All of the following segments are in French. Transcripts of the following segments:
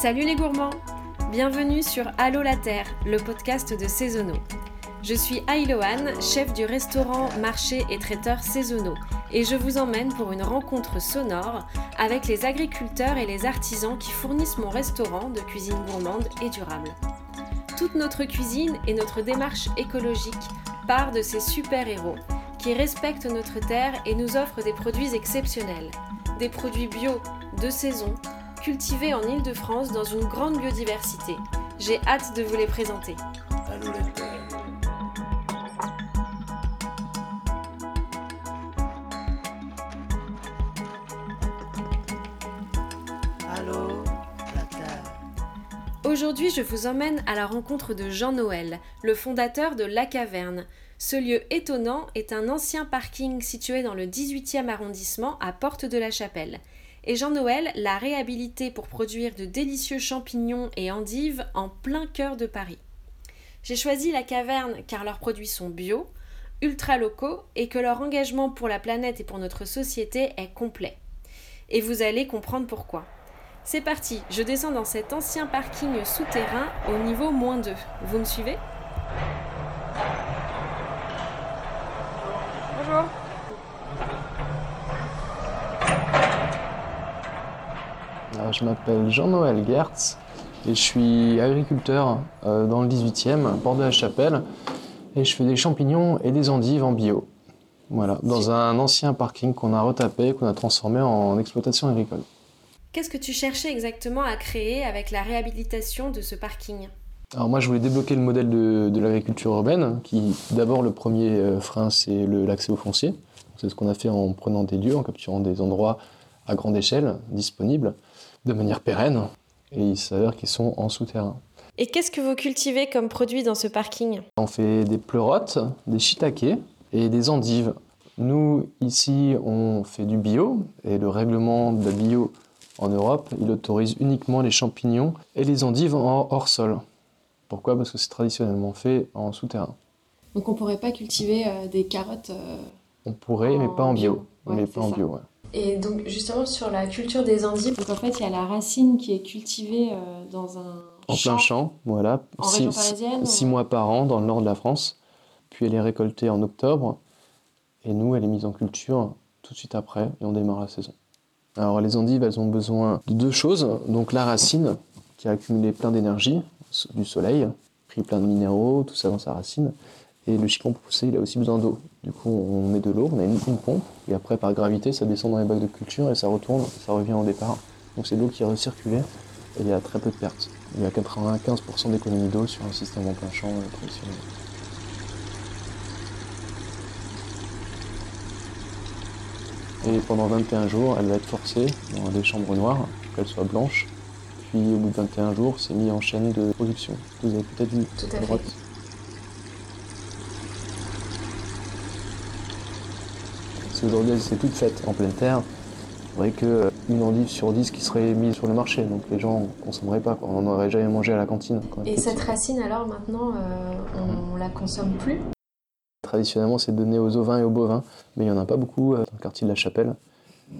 Salut les gourmands Bienvenue sur Allo la Terre, le podcast de Saisonneau. Je suis Ailoane, chef du restaurant, marché et traiteur saisonnaux, et je vous emmène pour une rencontre sonore avec les agriculteurs et les artisans qui fournissent mon restaurant de cuisine gourmande et durable. Toute notre cuisine et notre démarche écologique part de ces super-héros qui respectent notre terre et nous offrent des produits exceptionnels. Des produits bio, de saison, cultivés en Ile-de-France dans une grande biodiversité. J'ai hâte de vous les présenter. Allô. Aujourd'hui, je vous emmène à la rencontre de Jean Noël, le fondateur de La Caverne. Ce lieu étonnant est un ancien parking situé dans le 18e arrondissement à Porte de la Chapelle. Et Jean Noël l'a réhabilité pour produire de délicieux champignons et endives en plein cœur de Paris. J'ai choisi La Caverne car leurs produits sont bio, ultra locaux et que leur engagement pour la planète et pour notre société est complet. Et vous allez comprendre pourquoi. C'est parti, je descends dans cet ancien parking souterrain au niveau moins 2. Vous me suivez? Bonjour. Alors, je m'appelle Jean-Noël Gertz et je suis agriculteur euh, dans le 18e, Port de la Chapelle, et je fais des champignons et des endives en bio. Voilà, dans un ancien parking qu'on a retapé, qu'on a transformé en exploitation agricole. Qu'est-ce que tu cherchais exactement à créer avec la réhabilitation de ce parking? Alors moi, je voulais débloquer le modèle de, de l'agriculture urbaine, qui d'abord le premier euh, frein, c'est l'accès au foncier. C'est ce qu'on a fait en prenant des lieux, en capturant des endroits à grande échelle, disponibles, de manière pérenne, et il s'avère qu'ils sont en souterrain. Et qu'est-ce que vous cultivez comme produit dans ce parking? On fait des pleurotes, des shiitakes et des endives. Nous, ici, on fait du bio, et le règlement de bio en Europe, il autorise uniquement les champignons et les endives en hors sol. Pourquoi? Parce que c'est traditionnellement fait en souterrain. Donc on pourrait pas cultiver euh, des carottes On pourrait, mais pas en bio. bio. Ouais, mais c'est pas en ça. bio, ouais. Et donc justement sur la culture des endives. Donc en fait il y a la racine qui est cultivée euh, dans un En plein champ, voilà. En Six- région parisienne Six ou- mois par an dans le nord de la France. Puis elle est récoltée en octobre. Et nous, elle est mise en culture tout de suite après et on démarre la saison. Alors les endives, elles ont besoin de deux choses. Donc la racine, qui a accumulé plein d'énergie du soleil, pris plein de minéraux, tout ça dans sa racine. Et le chicon pour pousser, il a aussi besoin d'eau. Du coup, on met de l'eau, on a une, une pompe, et après, par gravité, ça descend dans les bacs de culture et ça retourne, ça revient au départ. Donc c'est de l'eau qui est recirculée et il y a très peu de pertes. Il y a 95% d'économie d'eau sur un système en plein champ euh, traditionnel. Et pendant 21 jours, elle va être forcée dans des chambres noires pour qu'elle soit blanche. Puis au bout de 21 jours, c'est mis en chaîne de production. Vous avez peut-être vu à droite. Si aujourd'hui elles étaient toutes faites en pleine terre, c'est vrai qu'une endive sur 10 qui serait mise sur le marché, donc les gens ne consommeraient pas, quoi. on n'en aurait jamais mangé à la cantine. quoi. Et cette racine alors maintenant euh, on la consomme plus? Traditionnellement, c'est donné aux ovins et aux bovins, mais il n'y en a pas beaucoup euh, dans le quartier de la Chapelle.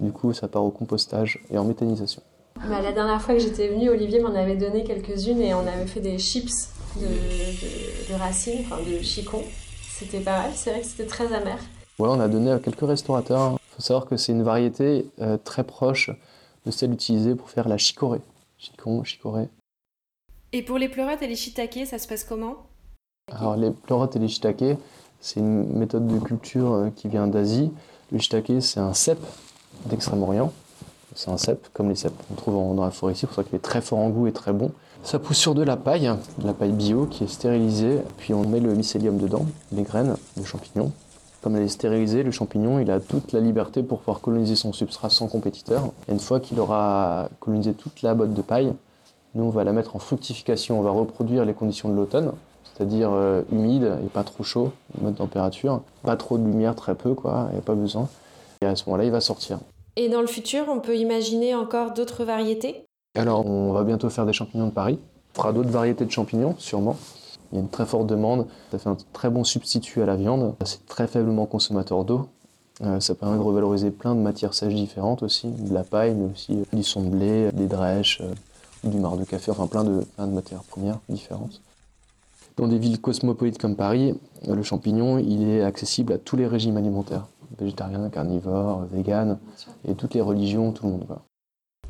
Du coup, ça part au compostage et en méthanisation. Bah, La dernière fois que j'étais venue, Olivier m'en avait donné quelques-unes et on avait fait des chips de, de, de racines, enfin de chicon. C'était pas mal, c'est vrai que c'était très amer. Ouais, on a donné à quelques restaurateurs. Il faut savoir que c'est une variété euh, très proche de celle utilisée pour faire la chicorée. Chicon, chicorée. Et pour les pleurotes et les shiitake, ça se passe comment? Alors les pleurotes et les shiitakes, c'est une méthode de culture euh, qui vient d'Asie. Le shiitake, c'est un cèpe d'Extrême-Orient. C'est un cèpe, comme les cèpes qu'on trouve en- dans la forêt ici, pour ça qu'il est très fort en goût et très bon. Ça pousse sur de la paille, de la paille bio qui est stérilisée, puis on met le mycélium dedans, les graines, le champignon. Comme elle est stérilisée, le champignon, il a toute la liberté pour pouvoir coloniser son substrat sans compétiteur. Et une fois qu'il aura colonisé toute la botte de paille, nous, on va la mettre en fructification, on va reproduire les conditions de l'automne, c'est-à-dire euh, humide et pas trop chaud, bonne température, pas trop de lumière, très peu, quoi, il n'y a pas besoin. Et à ce moment-là, il va sortir. Et dans le futur, on peut imaginer encore d'autres variétés? Alors, on va bientôt faire des champignons de Paris. On fera d'autres variétés de champignons, sûrement. Il y a une très forte demande. Ça fait un très bon substitut à la viande. C'est très faiblement consommateur d'eau. Euh, ça permet de revaloriser plein de matières sèches différentes aussi, de la paille, mais aussi euh, du son de blé, des drèches. euh, du marc de café, enfin plein de, plein de matières premières différentes. Dans des villes cosmopolites comme Paris, le champignon, il est accessible à tous les régimes alimentaires, végétarien, carnivore, vegan, et toutes les religions, tout le monde.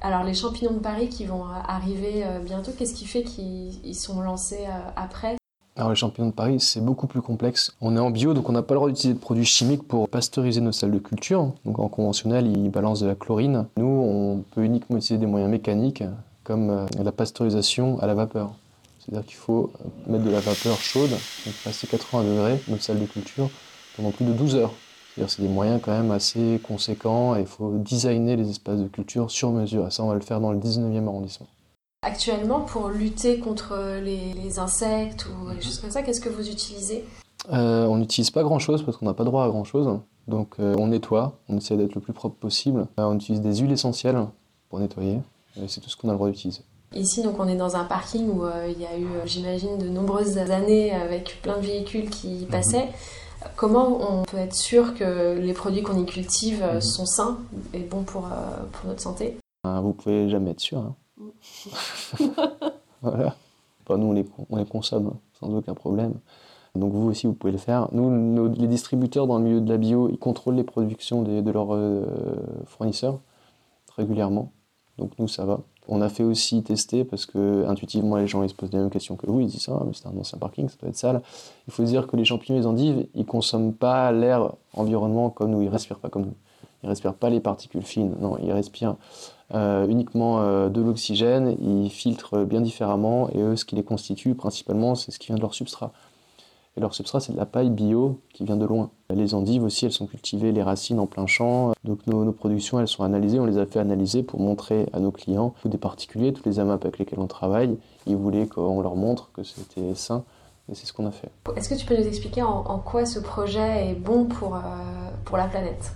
Alors les champignons de Paris qui vont arriver euh, bientôt, qu'est-ce qui fait qu'ils sont lancés euh, après? Alors les champignons de Paris, c'est beaucoup plus complexe. On est en bio, donc on n'a pas le droit d'utiliser de produits chimiques pour pasteuriser nos salles de culture. Donc en conventionnel, ils balancent de la chlorine. Nous, on peut uniquement utiliser des moyens mécaniques, comme euh, la pasteurisation à la vapeur. C'est-à-dire qu'il faut mettre de la vapeur chaude, donc passer 80 degrés, notre salle de culture, pendant plus de 12 heures. C'est-à-dire c'est des moyens quand même assez conséquents et il faut designer les espaces de culture sur mesure. Et ça, on va le faire dans le 19e arrondissement. Actuellement, pour lutter contre les, insectes ou des choses comme ça, qu'est-ce que vous utilisez? Euh, On n'utilise pas grand-chose parce qu'on n'a pas droit à grand-chose. Donc euh, on nettoie, on essaie d'être le plus propre possible. Euh, on utilise des huiles essentielles pour nettoyer. C'est tout ce qu'on a le droit d'utiliser. Ici, donc, on est dans un parking où il y a eu, j'imagine, de nombreuses années avec plein de véhicules qui mhm. passaient. Comment on peut être sûr que les produits qu'on y cultive mhm. sont sains et bons pour, pour notre santé? Vous pouvez jamais être sûr. Hein. voilà. nous, on les, on les, consomme sans aucun problème. Donc vous aussi, vous pouvez le faire. Nous, les distributeurs dans le milieu de la bio, ils contrôlent les productions de leurs euh, fournisseurs régulièrement. Donc nous, ça va. On a fait aussi tester parce que intuitivement, les gens ils se posent les mêmes questions que vous. Ils disent ah, mais c'est un ancien parking, ça doit être sale. Il faut dire que les champignons et les endives, ils consomment pas l'air environnement comme nous. Ils respirent pas comme nous. Ils respirent pas les particules fines. Non, ils respirent euh, uniquement euh, de l'oxygène, ils filtrent bien différemment et eux, ce qui les constitue principalement, c'est ce qui vient de leur substrat. Et leur substrat, c'est de la paille bio qui vient de loin. Les endives aussi, elles sont cultivées, les racines en plein champ. Donc nos, productions, elles sont analysées. On les a fait analyser pour montrer à nos clients, ou des particuliers, tous les AMAP avec lesquels on travaille, ils voulaient qu'on leur montre que c'était sain. Et c'est ce qu'on a fait. Est-ce que tu peux nous expliquer en, quoi ce projet est bon pour, euh, pour la planète?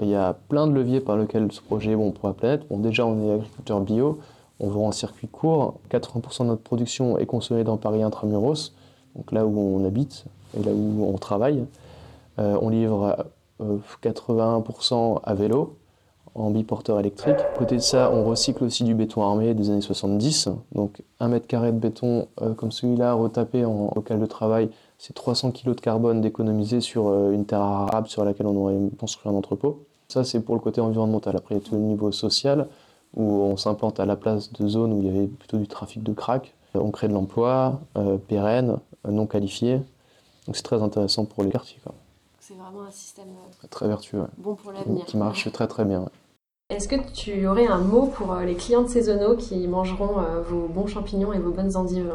Il y a plein de leviers par lesquels ce projet bon pour la planète. Bon, déjà, on est agriculteur bio, on vend en circuit court. 80% de notre production est consommée dans Paris intramuros, donc là où on habite et là où on travaille. Euh, on livre 81% euh, à vélo, en biporteur électrique. Côté de ça, on recycle aussi du béton armé des années 70. Donc un mètre carré de béton euh, comme celui-là, retapé en local de travail, c'est 300 kg de carbone d'économiser sur euh, une terre arabe sur laquelle on aurait construit un entrepôt. Ça, c'est pour le côté environnemental. Après, il y a tout le niveau social, où on s'implante à la place de zones où il y avait plutôt du trafic de crack. On crée de l'emploi euh, pérenne, non qualifié. Donc c'est très intéressant pour les quartiers. C'est vraiment un système euh, très vertueux. Bon pour l'avenir. Qui marche très très bien. Est-ce que tu aurais un mot pour les clients de saisonneaux qui mangeront vos bons champignons et vos bonnes endives?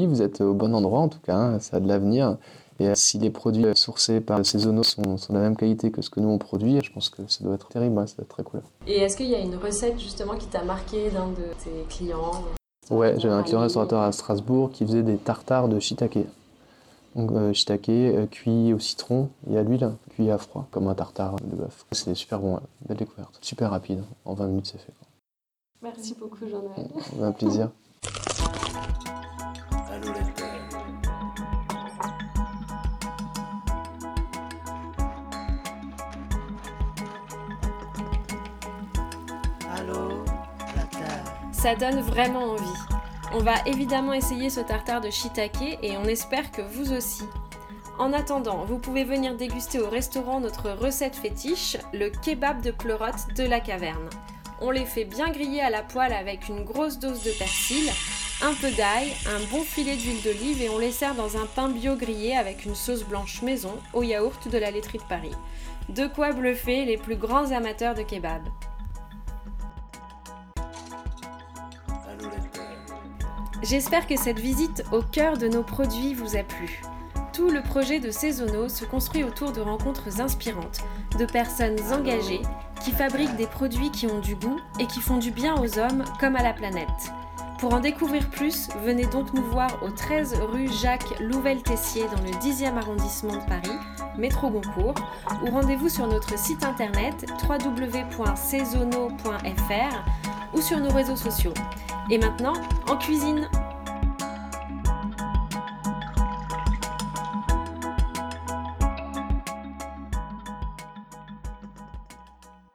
Oui, vous êtes au bon endroit en tout cas, hein, ça a de l'avenir. Et euh, si les produits sourcés par saisonneaux sont, sont de la même qualité que ce que nous on produit, je pense que ça doit être terrible, ça doit être très cool. Et est-ce qu'il y a une recette justement qui t'a marqué d'un de tes clients? Ouais, j'avais un client restaurateur à Strasbourg qui faisait des tartares de shiitake. Donc euh, shiitake euh, cuit au citron et à l'huile, cuit à froid, comme un tartare de bœuf. C'est super bon, belle découverte. Super rapide, en 20 minutes c'est fait. Merci beaucoup Jean-Noël. Un plaisir. Ça donne vraiment envie. On va évidemment essayer ce tartare de shiitake et on espère que vous aussi. En attendant, vous pouvez venir déguster au restaurant notre recette fétiche, le kebab de pleurote de la caverne. On les fait bien griller à la poêle avec une grosse dose de persil, un peu d'ail, un bon filet d'huile d'olive et on les sert dans un pain bio grillé avec une sauce blanche maison au yaourt de la laiterie de Paris. De quoi bluffer les plus grands amateurs de kebab. J'espère que cette visite au cœur de nos produits vous a plu. Tout le projet de Saisonneau se construit autour de rencontres inspirantes, de personnes engagées qui fabriquent des produits qui ont du goût et qui font du bien aux hommes comme à la planète. Pour en découvrir plus, venez donc nous voir au 13 rue Jacques Louvel-Tessier dans le 10e arrondissement de Paris, métro Goncourt, ou rendez-vous sur notre site internet www.saisonneau.fr ou sur nos réseaux sociaux. Et maintenant, en cuisine